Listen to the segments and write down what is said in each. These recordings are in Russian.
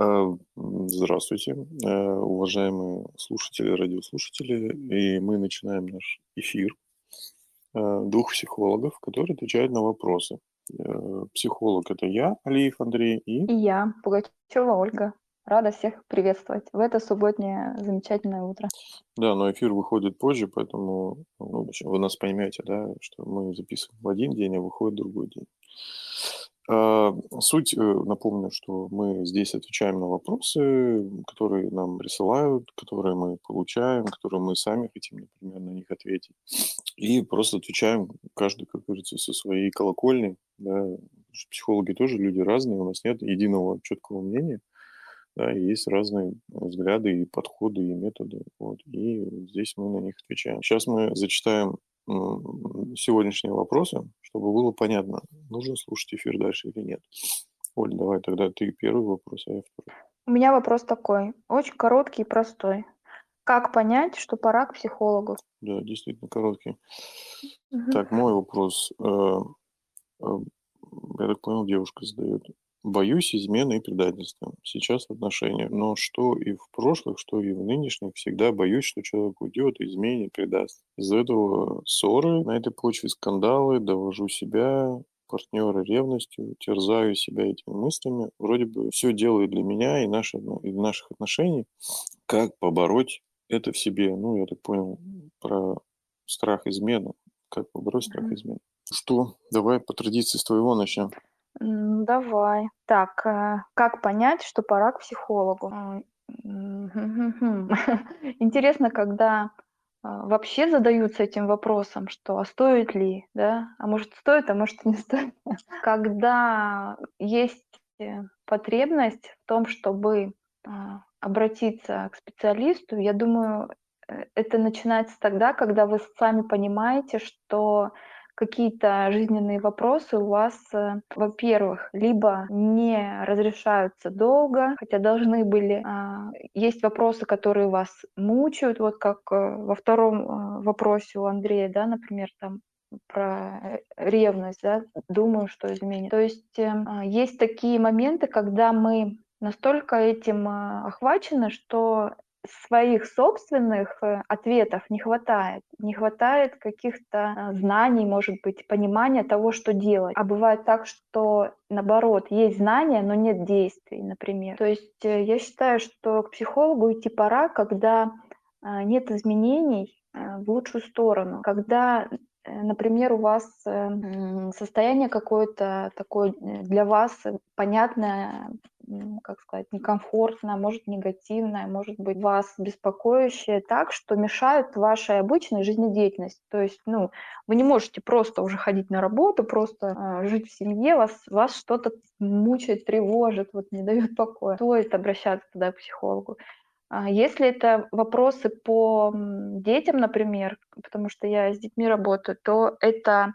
А, здравствуйте, э, уважаемые слушатели, радиослушатели. И мы начинаем наш эфир э, двух психологов, которые отвечают на вопросы. Э, психолог – это я, Алиев Андрей, и... И я, Пугачева Ольга. Рада всех приветствовать в это субботнее замечательное утро. Да, но эфир выходит позже, поэтому ну, вы нас поймете, да, что мы записываем в один день, а выходит другой день. А, суть, э, напомню, что мы здесь отвечаем на вопросы, которые нам присылают, которые мы получаем, которые мы сами хотим, например, на них ответить. И просто отвечаем каждый, как говорится, со своей колокольни. Да. Психологи тоже люди разные, у нас нет единого четкого мнения. Да, и есть разные взгляды и подходы, и методы. Вот, и здесь мы на них отвечаем. Сейчас мы зачитаем сегодняшние вопросы, чтобы было понятно, нужно слушать эфир дальше или нет. Оль, давай тогда ты первый вопрос, а я второй. У меня вопрос такой, очень короткий и простой. Как понять, что пора к психологу? Да, действительно короткий. Угу. Так, мой вопрос. Э, э, я так понял, девушка задает. Боюсь измены и предательства сейчас в отношениях, но что и в прошлых, что и в нынешних, всегда боюсь, что человек уйдет, изменит, предаст. Из-за этого ссоры, на этой почве скандалы, довожу себя, партнера ревностью, терзаю себя этими мыслями. Вроде бы все делаю для меня и, наши, ну, и наших отношений. Как побороть это в себе? Ну, я так понял, про страх измены. Как побороть страх измены? Что? Давай по традиции с твоего начнем. Давай. Так, э, как понять, что пора к психологу? Интересно, когда а, вообще задаются этим вопросом, что а стоит ли, да? А может стоит, а может не стоит. Когда есть э, потребность в том, чтобы а, обратиться к специалисту, я думаю, э, это начинается тогда, когда вы сами понимаете, что какие-то жизненные вопросы у вас, э, во-первых, либо не разрешаются долго, хотя должны были. А, есть вопросы, которые вас мучают, вот как э, во втором э, вопросе у Андрея, да, например, там про ревность, да, думаю, что изменит. То есть а, есть такие моменты, когда мы настолько этим охвачены, что своих собственных э, ответов не хватает. Не хватает каких-то э, знаний, может быть, понимания того, что делать. А бывает так, что наоборот, есть знания, но нет действий, например. То есть э, я считаю, что к психологу идти пора, когда нет изменений в лучшую сторону, когда например, у вас состояние какое-то такое для вас понятное, как сказать, некомфортное, может негативное, может быть вас беспокоящее так, что мешает вашей обычной жизнедеятельности. То есть, ну, вы не можете просто уже ходить на работу, просто э, жить в семье, вас, вас что-то мучает, тревожит, вот не дает покоя. Стоит обращаться тогда к психологу. А если это вопросы по детям, например, потому что я с детьми работаю, то это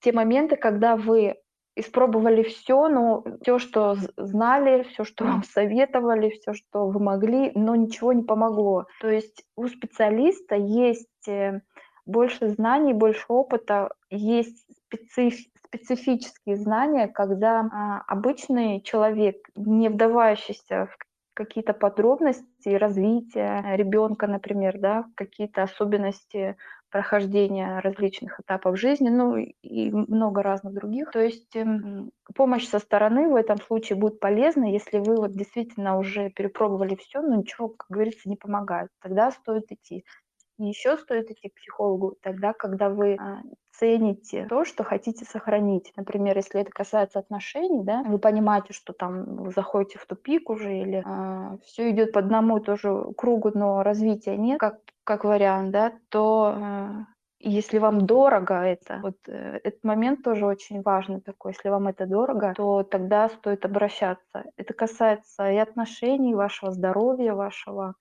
те моменты, когда вы испробовали все, но все, что знали, все, что вам советовали, все, что вы могли, но ничего не помогло. То есть у специалиста есть э, больше знаний, больше опыта, есть специф специфические знания, когда а, обычный человек, не вдавающийся в какие-то подробности развития ребенка, например, да, какие-то особенности прохождения различных этапов жизни, ну и много разных других. То есть эм, помощь со стороны в этом случае будет полезна, если вы вот действительно уже перепробовали все, но ничего, как говорится, не помогает. Тогда стоит идти. И еще стоит идти к психологу тогда, когда вы а, цените то, что хотите сохранить. Например, если это касается отношений, да, вы понимаете, что там вы заходите в тупик уже или э, а, все идет по одному и тоже кругу, но развития нет, как, как вариант, да, то э, если вам дорого это, вот э, этот момент тоже очень важный такой, если вам это дорого, то тогда стоит обращаться. Это касается и отношений, вашего здоровья, вашего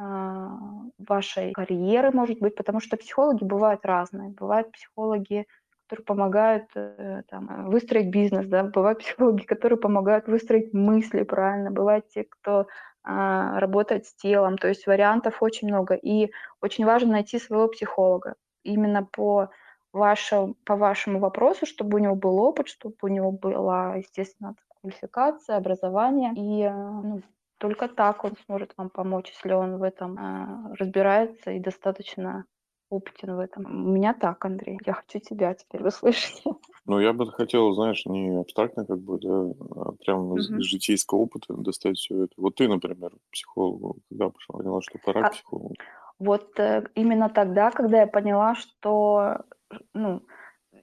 а, вашей карьеры, может быть, потому что психологи бывают разные. Бывают психологи, которые помогают э, там, выстроить бизнес, да, бывают психологи, которые помогают выстроить мысли правильно, бывают те, кто а, работает с телом, то есть вариантов очень много. И очень важно найти своего психолога именно по ваше, по вашему вопросу, чтобы у него был опыт, чтобы у него была, естественно, квалификация, образование. И э, ну, только так он сможет вам помочь, если он в этом э, разбирается и достаточно опытен в этом. У меня так, Андрей. Я хочу тебя теперь услышать. Ну, я бы хотел, знаешь, не абстрактно как бы, да, а прямо из, из житейского опыта достать все это. Вот ты, например, психологу, когда пошла, поняла, что пора а, к психологу? Вот э, именно тогда, когда я поняла, что, ну,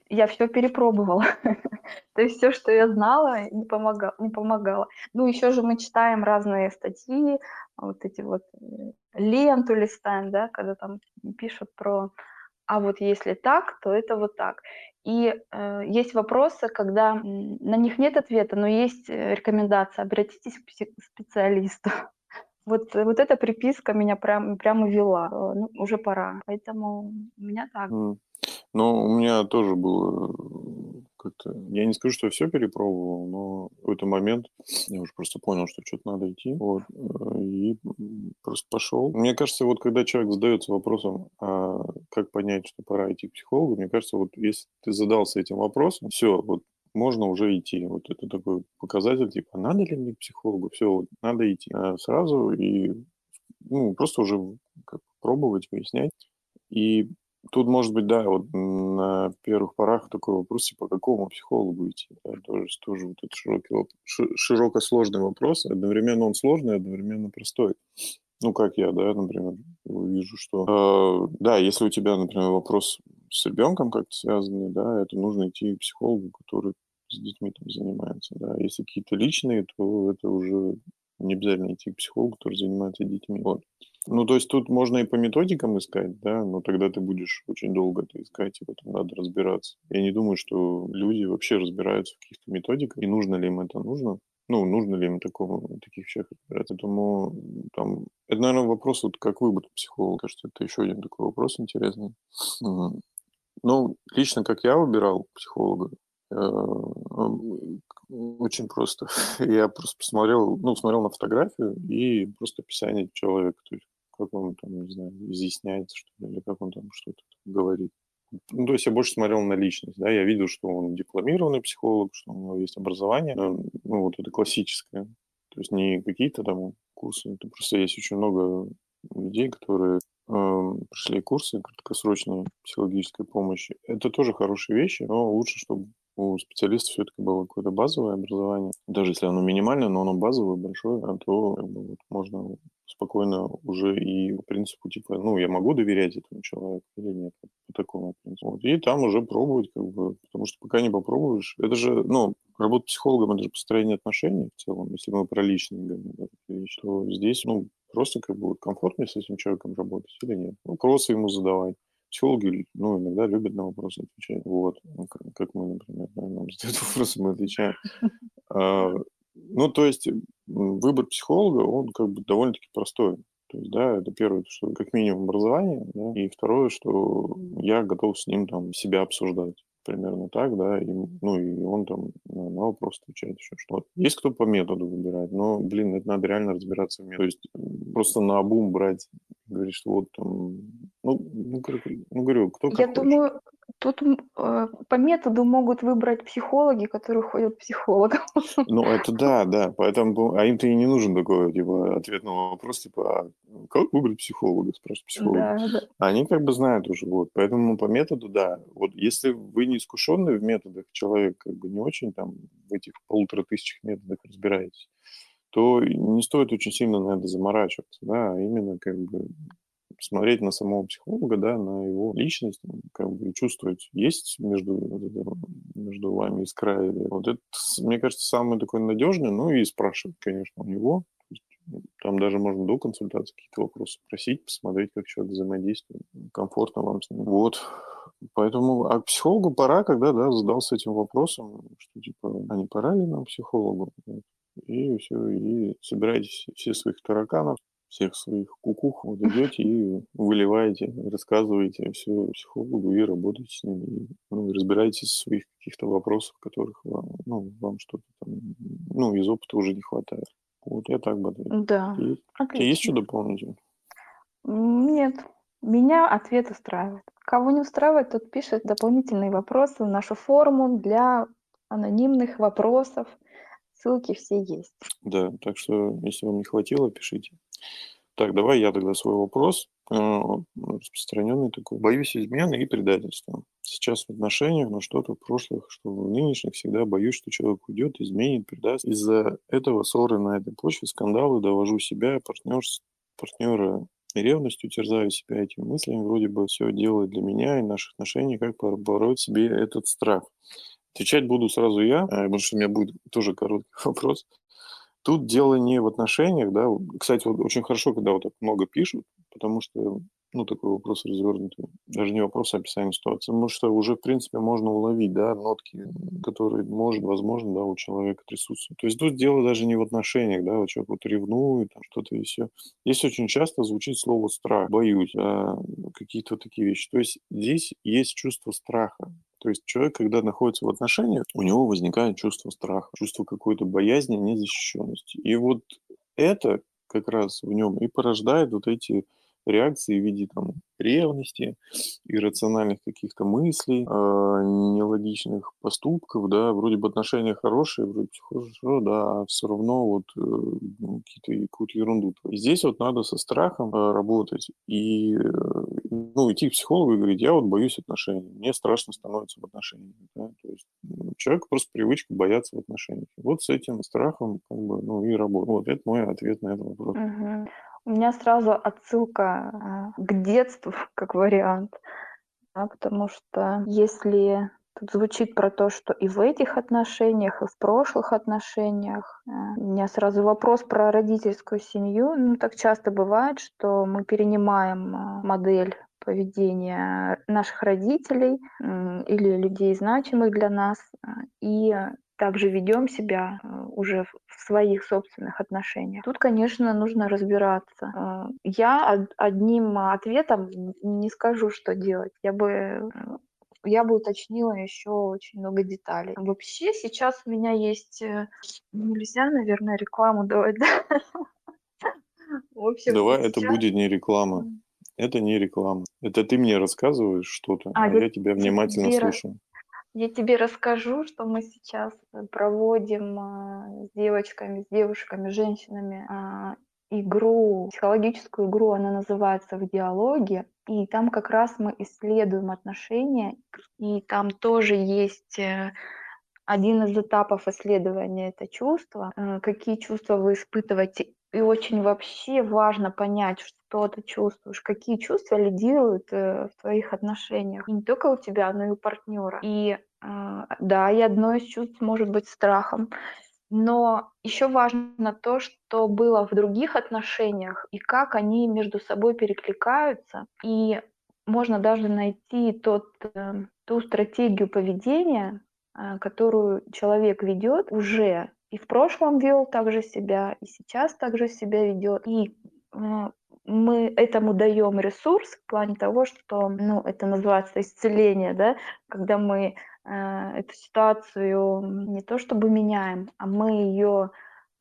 я все перепробовала. То есть все, что я знала, не помогало, не помогало. Ну, еще же мы читаем разные статьи, вот эти вот э, ленту листаем, да, когда там пишут про а вот если так, то это вот так. И э, есть вопросы, когда на них нет ответа, но есть э, рекомендация, обратитесь к специалисту. Вот, вот эта приписка меня прям, прямо вела. Э, ну, уже пора. Поэтому у меня так. Mm. Ну, у меня тоже было э, как-то... Я не скажу, что я все перепробовал, но в какой-то момент я уже просто понял, что что-то надо идти. Вот, э, и просто пошел. Мне кажется, вот когда человек задается вопросом, а как понять, что пора идти к психологу, мне кажется, вот если ты задался этим вопросом, все, вот можно уже идти. Вот это такой показатель, типа, надо ли мне к психологу? Все, вот, надо идти а сразу и ну, просто уже как, пробовать, выяснять. И Тут, может быть, да, вот на первых порах такой вопрос, типа, какому психологу идти? Да, тоже, тоже вот этот широкий, широко сложный вопрос. Одновременно он сложный, одновременно простой. Ну, как я, да, например, вижу, что... Э, да, если у тебя, например, вопрос с ребенком как-то связанный, да, это нужно идти к психологу, который с детьми там занимается, да. Если какие-то личные, то это уже не обязательно идти к психологу, который занимается детьми. Вот. Ну, то есть тут можно и по методикам искать, да, но тогда ты будешь очень долго это искать, и в этом надо разбираться. Я не думаю, что люди вообще разбираются в каких-то методиках, и нужно ли им это нужно. Ну, нужно ли им такому, таких вещах разбираться. Поэтому там, это, наверное, вопрос, вот как выбор психолога. Кажется, это еще один такой вопрос интересный. Ну, лично, как я выбирал психолога, э, очень просто. Я просто посмотрел, ну, смотрел на фотографию и просто описание человека. То есть как он там, не знаю, изъясняется, что ли, или как он там что-то говорит. Ну, то есть я больше смотрел на личность, да, я видел, что он дипломированный психолог, что у него есть образование, ну, вот это классическое, то есть не какие-то там курсы, это просто есть очень много людей, которые э, прошли курсы краткосрочной психологической помощи. Это тоже хорошие вещи, но лучше, чтобы у специалиста все-таки было какое-то базовое образование. Даже если оно минимальное, но оно базовое, большое, а то как бы, вот, можно спокойно уже и по принципу, типа, ну, я могу доверять этому человеку или нет, по такому принципу. Вот. И там уже пробовать, как бы, потому что пока не попробуешь, это же, ну, работа психологом, это же построение отношений в целом, если мы про личные говорим, да, то здесь, ну, просто как бы комфортно с этим человеком работать или нет. Вопросы ему задавать психологи, ну, иногда любят на вопросы отвечать. Вот, ну, как мы, например, да, нам задают вопросы, мы отвечаем. А, ну, то есть выбор психолога, он как бы довольно-таки простой. То есть, да, это первое, что как минимум образование, да, и второе, что я готов с ним там себя обсуждать примерно так, да, и, ну, и он там на, на вопрос отвечает еще что. Вот. Есть кто по методу выбирает, но, блин, это надо реально разбираться в методе. То есть просто на обум брать, говорить, что вот там, ну, ну, ну говорю, кто как Я хочет. думаю, Тут э, по методу могут выбрать психологи, которые ходят к психологам. Ну, это да, да. Поэтому, а им-то и не нужен такой, типа, ответ на вопрос, типа, а как выбрать психолога, спрашивают психолога. Да, да. Они как бы знают уже, вот. Поэтому по методу, да. Вот если вы не искушенный в методах, человек как бы не очень там в этих полутора тысячах методах разбираетесь, то не стоит очень сильно на это заморачиваться, да, а именно как бы смотреть на самого психолога, да, на его личность, как бы чувствовать, есть между, между вами искра. Вот это, мне кажется, самый такой надежный, ну и спрашивать, конечно, у него. Там даже можно до консультации какие-то вопросы спросить, посмотреть, как человек взаимодействует, комфортно вам с ним. Вот. Поэтому, а к психологу пора, когда, да, задался этим вопросом, что, типа, а не пора ли нам психологу? И все, и собираете все своих тараканов, всех своих кукух, вот идете и выливаете, рассказываете все психологу и работаете с ним, и, ну, разбираетесь в своих каких-то вопросах, которых вам, ну, вам что-то там, ну, из опыта уже не хватает. Вот я так бы ответил. Да. И, Тебе есть что дополнить? Нет, Меня ответ устраивает. Кого не устраивает, тот пишет дополнительные вопросы в нашу форму для анонимных вопросов. Ссылки все есть. Да, так что, если вам не хватило, пишите. Так, давай я тогда свой вопрос, э, распространенный такой. Боюсь измены и предательства. Сейчас в отношениях, но что-то в прошлых, что в нынешних, всегда боюсь, что человек уйдет, изменит, предаст. Из-за этого ссоры на этой почве, скандалы, довожу себя, партнер, партнера ревностью, терзаю себя этими мыслями, вроде бы все делает для меня и наших отношений, как побороть себе этот страх. Отвечать буду сразу я, э, потому что у меня будет тоже короткий вопрос. Тут дело не в отношениях, да. Кстати, вот очень хорошо, когда вот так много пишут, потому что, ну, такой вопрос развернутый. Даже не вопрос, а описание ситуации. Потому что уже, в принципе, можно уловить, да, нотки, которые, может, возможно, да, у человека присутствуют. То есть тут дело даже не в отношениях, да, вот человек вот ревнует, там что-то и все. Здесь очень часто звучит слово страх, боюсь, да, какие-то такие вещи. То есть здесь есть чувство страха. То есть человек, когда находится в отношениях, у него возникает чувство страха, чувство какой-то боязни, незащищенности. И вот это как раз в нем и порождает вот эти реакции в виде там ревности, иррациональных каких-то мыслей, э, нелогичных поступков, да, вроде бы отношения хорошие, вроде все хорошо, да, а все равно вот э, ну, какие-то, какую-то ерунду. И здесь вот надо со страхом э, работать и, э, ну, идти к психологу и говорить, я вот боюсь отношений, мне страшно становится в отношениях, да, то есть ну, человек просто привычка бояться в отношениях. Вот с этим страхом как бы, ну, и работать. Вот это мой ответ на этот вопрос. Угу. У меня сразу отсылка а, к детству, как вариант, да, потому что если тут звучит про то, что и в этих отношениях, и в прошлых отношениях, а, у меня сразу вопрос про родительскую семью. Ну, так часто бывает, что мы перенимаем а, модель поведения наших родителей или людей, значимых для нас, и также ведем себя э, уже в своих собственных отношениях. Тут, конечно, нужно разбираться. Э, я одним ответом не скажу, что делать. Я бы э, я бы уточнила еще очень много деталей. Вообще сейчас у меня есть... Нельзя, наверное, рекламу давать, да? В общем, Давай, сейчас... это будет не реклама. Это не реклама. Это ты мне рассказываешь что-то, а, а я, я тебя внимательно тебе... слушаю. Я тебе расскажу, что мы сейчас э, проводим а, с девочками, с девушками, женщинами а, игру, психологическую игру, она называется «В диалоге», и там как раз мы исследуем отношения, и там тоже есть э, один из этапов исследования это чувство, э, какие чувства вы испытываете и очень вообще важно понять, что ты чувствуешь, какие чувства лидируют э, в твоих отношениях. И не только у тебя, но и у партнера. И э, да, и одно из чувств может быть страхом. Но еще важно то, что было в других отношениях и как они между собой перекликаются. И можно даже найти тот, э, ту стратегию поведения, которую человек ведет уже и в прошлом вел также себя, и сейчас также себя ведет. И э, мы этому даем ресурс в плане того, что, ну, это называется исцеление, да, когда мы э, эту ситуацию не то чтобы меняем, а мы ее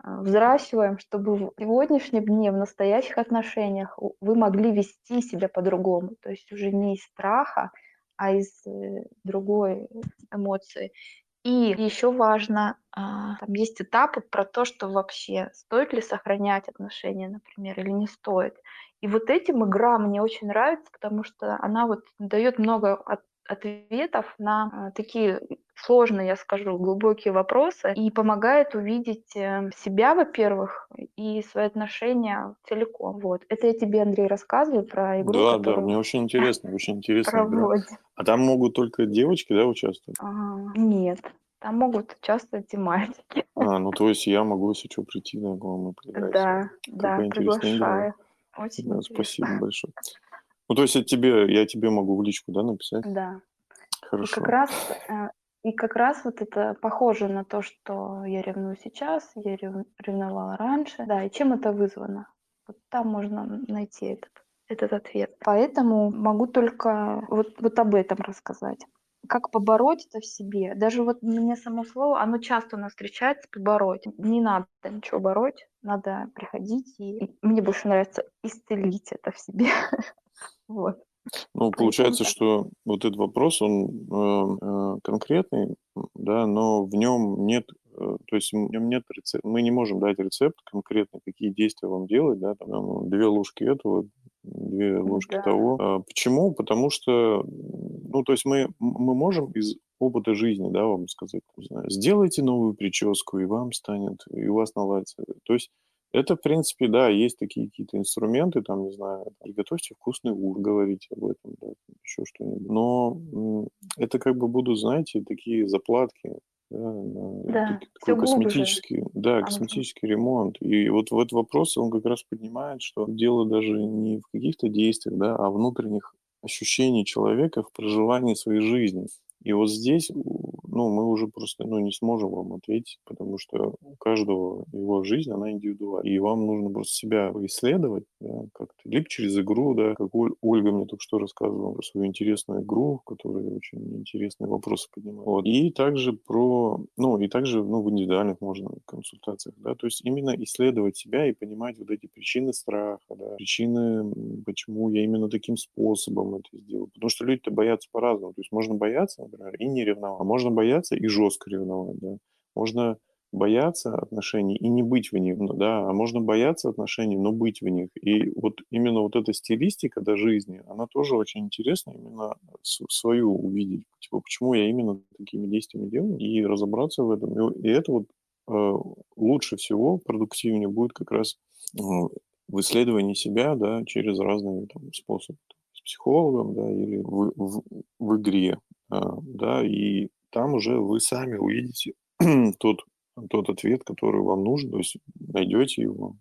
э, взращиваем, чтобы в сегодняшнем дне, в настоящих отношениях вы могли вести себя по-другому, то есть уже не из страха, а из э, другой эмоции. И еще важно, а, там есть этапы про то, что вообще стоит ли сохранять отношения, например, или не стоит. И вот этим игра мне очень нравится, потому что она вот дает много от, ответов на а, такие сложные, я скажу, глубокие вопросы и помогает увидеть э, себя, во-первых, и свои отношения целиком. Вот. Это я тебе, Андрей, рассказываю про игру, Да, да, мне очень интересно, очень интересно. А там могут только девочки, да, участвовать? А, нет, там могут участвовать и мальчики. А, ну то есть я могу, если что, прийти на мы поиграем. Да, да, приглашаю. Очень да, спасибо большое. Ну, то есть это тебе, я тебе могу в личку, да, написать? Да. Хорошо. И как раз, э, и как раз вот это похоже на то, что я ревную сейчас, я ревновала раньше. Да, и чем это вызвано? Вот там можно найти этот, этот ответ. Поэтому могу только вот, вот об этом рассказать. Как побороть это в себе? Даже вот мне само слово, оно часто у нас встречается, побороть. Не надо ничего бороть, надо приходить, и мне больше нравится исцелить это в себе. Вот. Ну, получается, что вот этот вопрос, он э, э, конкретный, да, но в нем нет, э, то есть в нем нет рецепта, мы не можем дать рецепт конкретно, какие действия вам делать, да, там, ну, две ложки этого, две ложки да. того. А, почему? Потому что, ну, то есть мы, мы можем из опыта жизни, да, вам сказать, не знаю, сделайте новую прическу, и вам станет, и у вас наладится. То есть это, в принципе, да, есть такие какие-то инструменты, там, не знаю, приготовьте вкусный ужин, говорите об этом, да, еще что-нибудь. Но это как бы будут, знаете, такие заплатки, да, да, такой косметический, глубже. да, косметический ремонт. И вот в этот вопрос он как раз поднимает, что дело даже не в каких-то действиях, да, а внутренних ощущений человека в проживании своей жизни. И вот здесь, ну, мы уже просто, ну, не сможем вам ответить, потому что у каждого его жизнь, она индивидуальна. И вам нужно просто себя исследовать, да, как-то, либо через игру, да, как Ольга мне только что рассказывала про свою интересную игру, в которой очень интересные вопросы поднимает. Вот. И также про, ну, и также, ну, в индивидуальных можно консультациях, да, то есть именно исследовать себя и понимать вот эти причины страха, да, причины, почему я именно таким способом это сделал. Потому что люди-то боятся по-разному. То есть можно бояться, например, и не ревновать. А можно бояться и жестко ревновать, да. Можно бояться отношений и не быть в них, да, а можно бояться отношений, но быть в них. И вот именно вот эта стилистика до жизни, она тоже очень интересна, именно свою увидеть, типа, почему я именно такими действиями делаю, и разобраться в этом. И, это вот э, лучше всего, продуктивнее будет как раз э, в исследовании себя, да, через разные там, способы. С психологом, да, или в, в, в игре, да, и там уже вы сами увидите тот, тот ответ, который вам нужен, то есть найдете его,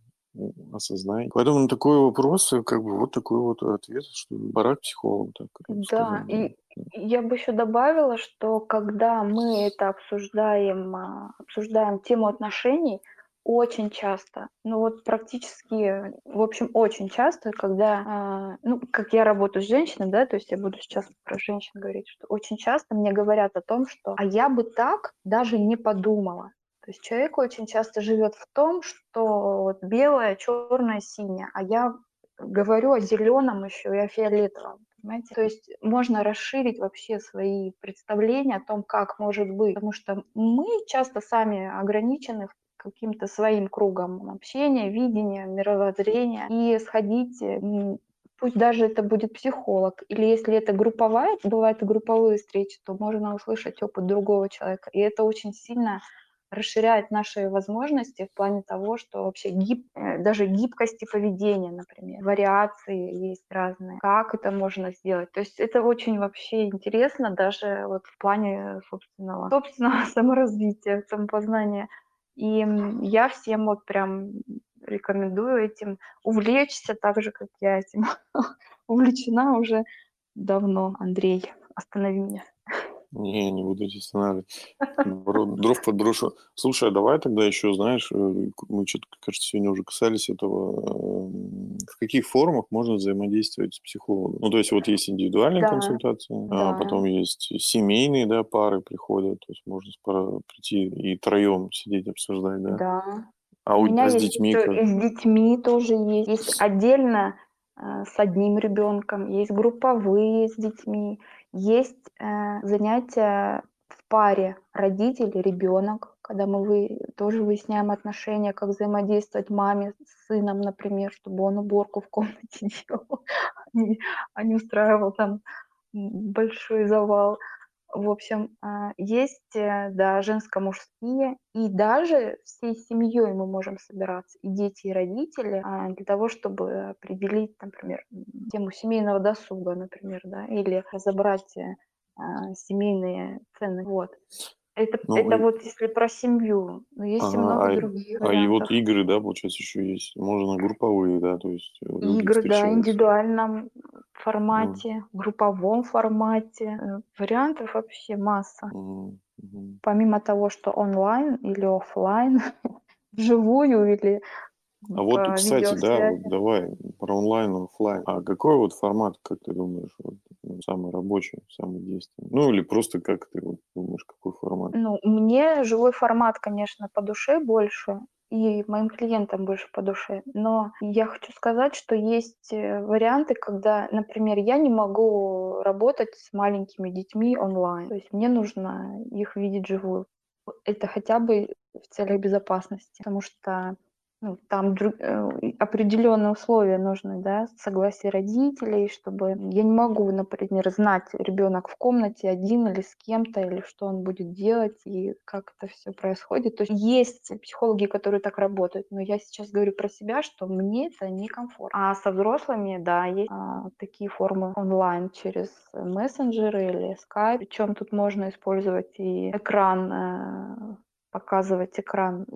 осознаете. Поэтому на такой вопрос, э, как бы вот такой вот ответ, что пора к психологу. Так, да, и я бы еще добавила, что когда мы это обсуждаем, а, обсуждаем тему отношений, очень часто, ну вот практически, в общем, очень часто, когда, э, ну, как я работаю с женщиной, да, то есть я буду сейчас про женщин говорить, что очень часто мне говорят о том, что «а я бы так даже не подумала». То есть человек очень часто живет в том, что вот белое, черное, синее, а я говорю о зеленом еще и о фиолетовом. Понимаете? То есть можно расширить вообще свои представления о том, как может быть. Потому что мы часто сами ограничены в каким-то своим кругом общения, видения, мировоззрения и сходить пусть даже это будет психолог, или если это групповая, бывают и групповые встречи, то можно услышать опыт другого человека. И это очень сильно расширяет наши возможности в плане того, что вообще гиб, э, даже гибкости поведения, например, вариации есть разные, как это можно сделать. То есть это очень вообще интересно даже вот в плане собственного, собственного саморазвития, самопознания. И я всем вот прям рекомендую этим увлечься так же, как я этим увлечена уже давно. Андрей, останови меня. Не, не буду тебя останавливать. Дров подброшу. Слушай, а давай тогда еще, знаешь, э, мы что-то, кажется, сегодня уже касались этого. Эм, в каких формах можно взаимодействовать с психологом? Ну, то есть вот есть индивидуальные да. консультации, а да. а потом есть семейные, да, пары приходят, то есть можно прийти и троем сидеть обсуждать, да? Да. А у, у меня а с детьми? Как? И с детьми тоже есть. Есть отдельно э, с одним ребенком, есть групповые с детьми, есть э, занятия в паре родитель ребенок, когда мы вы, тоже выясняем отношения, как взаимодействовать маме с сыном, например, чтобы он уборку в комнате делал, а не устраивал там большой завал. В общем, а, есть, э, да, женско-мужские, и даже всей семьей мы можем собираться, и дети, и родители, а, для того, чтобы определить, например, тему семейного досуга, например, да, или разобрать э, а, семейные цены. Вот. Это, ну, это и... вот если про семью, но есть ага, и много а, других А и вот игры, да, получается, еще есть. Можно групповые, да, то есть э, Игры, да, индивидуальном формате, mm. групповом формате. Э, вариантов вообще масса. Mm. Mm. Помимо того, что онлайн или офлайн, вживую или а вот, кстати, да, вот давай про онлайн, офлайн. А какой вот формат, как ты думаешь, вот, ну, самый рабочий, самый действенный? Ну, или просто как ты вот думаешь, какой формат? Ну, мне живой формат, конечно, по душе больше. и моим клиентам больше по душе. Но я хочу сказать, что есть э, варианты, когда, например, я не могу работать с маленькими детьми онлайн. То есть мне нужно их видеть живую. Это хотя бы в целях безопасности, потому что ну, там друг, э, определенные условия нужны, да, согласие родителей, чтобы я не могу, например, знать ребенок в комнате один или с кем-то, или что он будет делать, и как это все происходит. То есть есть психологи, которые так работают, но я сейчас говорю про себя, что мне это некомфортно. А со взрослыми, да, есть а, такие формы онлайн через мессенджеры или скайп, причем тут можно использовать и экран э, показывать экран.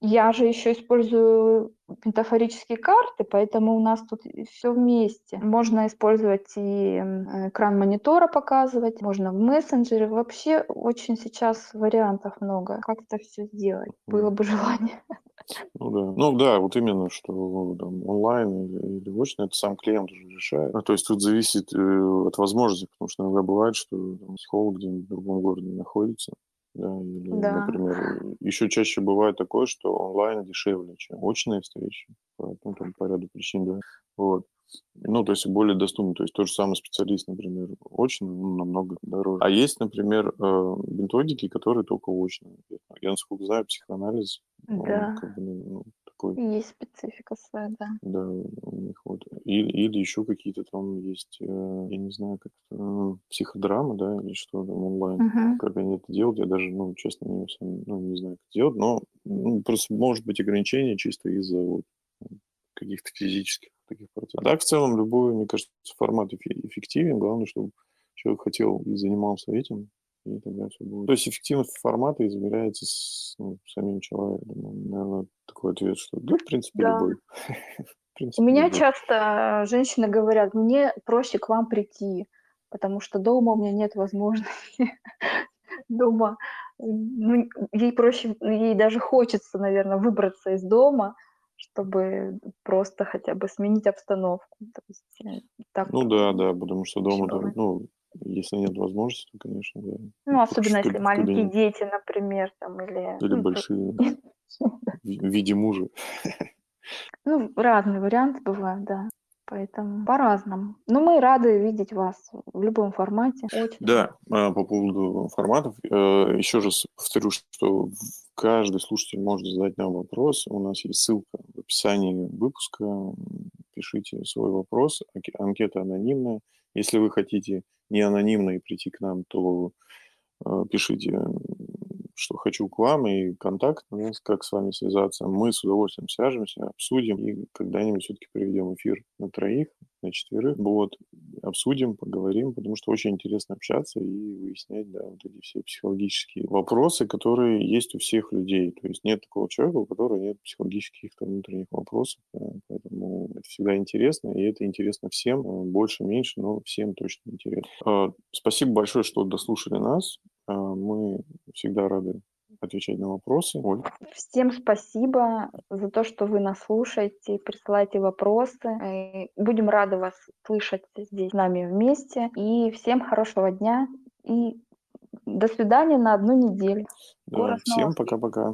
Я же еще использую метафорические карты, поэтому у нас тут все вместе. Можно использовать и экран монитора показывать, можно в мессенджере. Вообще очень сейчас вариантов много. Как это все сделать? Было бы желание. Ну да, ну да, вот именно, что там, онлайн или, или очно, это сам клиент уже решает. Ну, то есть тут зависит э, от возможности, потому что иногда бывает, что там, психолог где-нибудь в другом городе находится, да, Да. например, еще чаще бывает такое, что онлайн дешевле, чем очные встречи, по, ну, там, по ряду причин, да. Вот. Ну, то есть более доступно. То есть тот же самый специалист, например, очно, ну, намного дороже. А есть, например, э, методики, которые только очно. Я, насколько знаю, психоанализ, он Да. как бы, ну, такой, Есть специфика своя, да. да, у них вот. Или, или еще какие-то там есть, э, я не знаю, как это, э, психодрамы, да, или что там онлайн. Мгм. Как они это делают, я даже, ну, честно, не, сам- ну, не знаю, как делать, но ну, просто может быть ограничение чисто из-за вот, каких-то физических таких процессов. А так, в целом, любой, мне кажется, формат эффе- эффективен. Главное, чтобы человек хотел и занимался этим, и тогда все будет. То есть эффективность формата измеряется с ну, самим человеком. Ну, Наверное, такой ответ, что да, в принципе, Да. любой. У меня любой. часто женщины говорят, мне проще к вам прийти, потому что дома у меня нет возможности. Дома, ну, ей проще, ей даже хочется, наверное, выбраться из дома, чтобы просто хотя бы сменить обстановку. То есть э, так Ну да, да, потому что дома, бывает. ну, если нет возможности, то, конечно, да. Ну, особенно если маленькие дети, например, там, или... Или ну, большие, в виде мужа. Ну, разные варианты бывают, да. Поэтому по-разному. Но мы рады видеть вас в любом формате. Очень. Да, а, по поводу форматов, э, еще раз повторю, что каждый слушатель может задать нам вопрос. У нас есть ссылка в описании выпуска. Пишите свой вопрос. Анке- Анкета анонимная. Если вы хотите не анонимно и прийти к нам, то э, пишите, что хочу к вам и контакт, у нас, как с вами связаться. Мы с удовольствием свяжемся, обсудим и когда-нибудь все-таки проведем эфир на троих, на четверых. Вот, обсудим, поговорим, потому что очень интересно общаться и выяснять, да, вот эти все психологические вопросы, которые есть у всех людей. То есть нет такого человека, у которого нет психологических там, внутренних вопросов. да. Поэтому это всегда интересно, и это интересно всем, э, больше, меньше, но всем точно интересно. Э, Спасибо большое, что дослушали нас. Э, Мы всегда рады отвечать на вопросы. Оль, Всем спасибо за то, что вы нас слушаете, присылаете вопросы. Э, Будем рады вас слышать здесь с нами вместе. И всем хорошего дня и до свидания на одну неделю. да, всем пока-пока.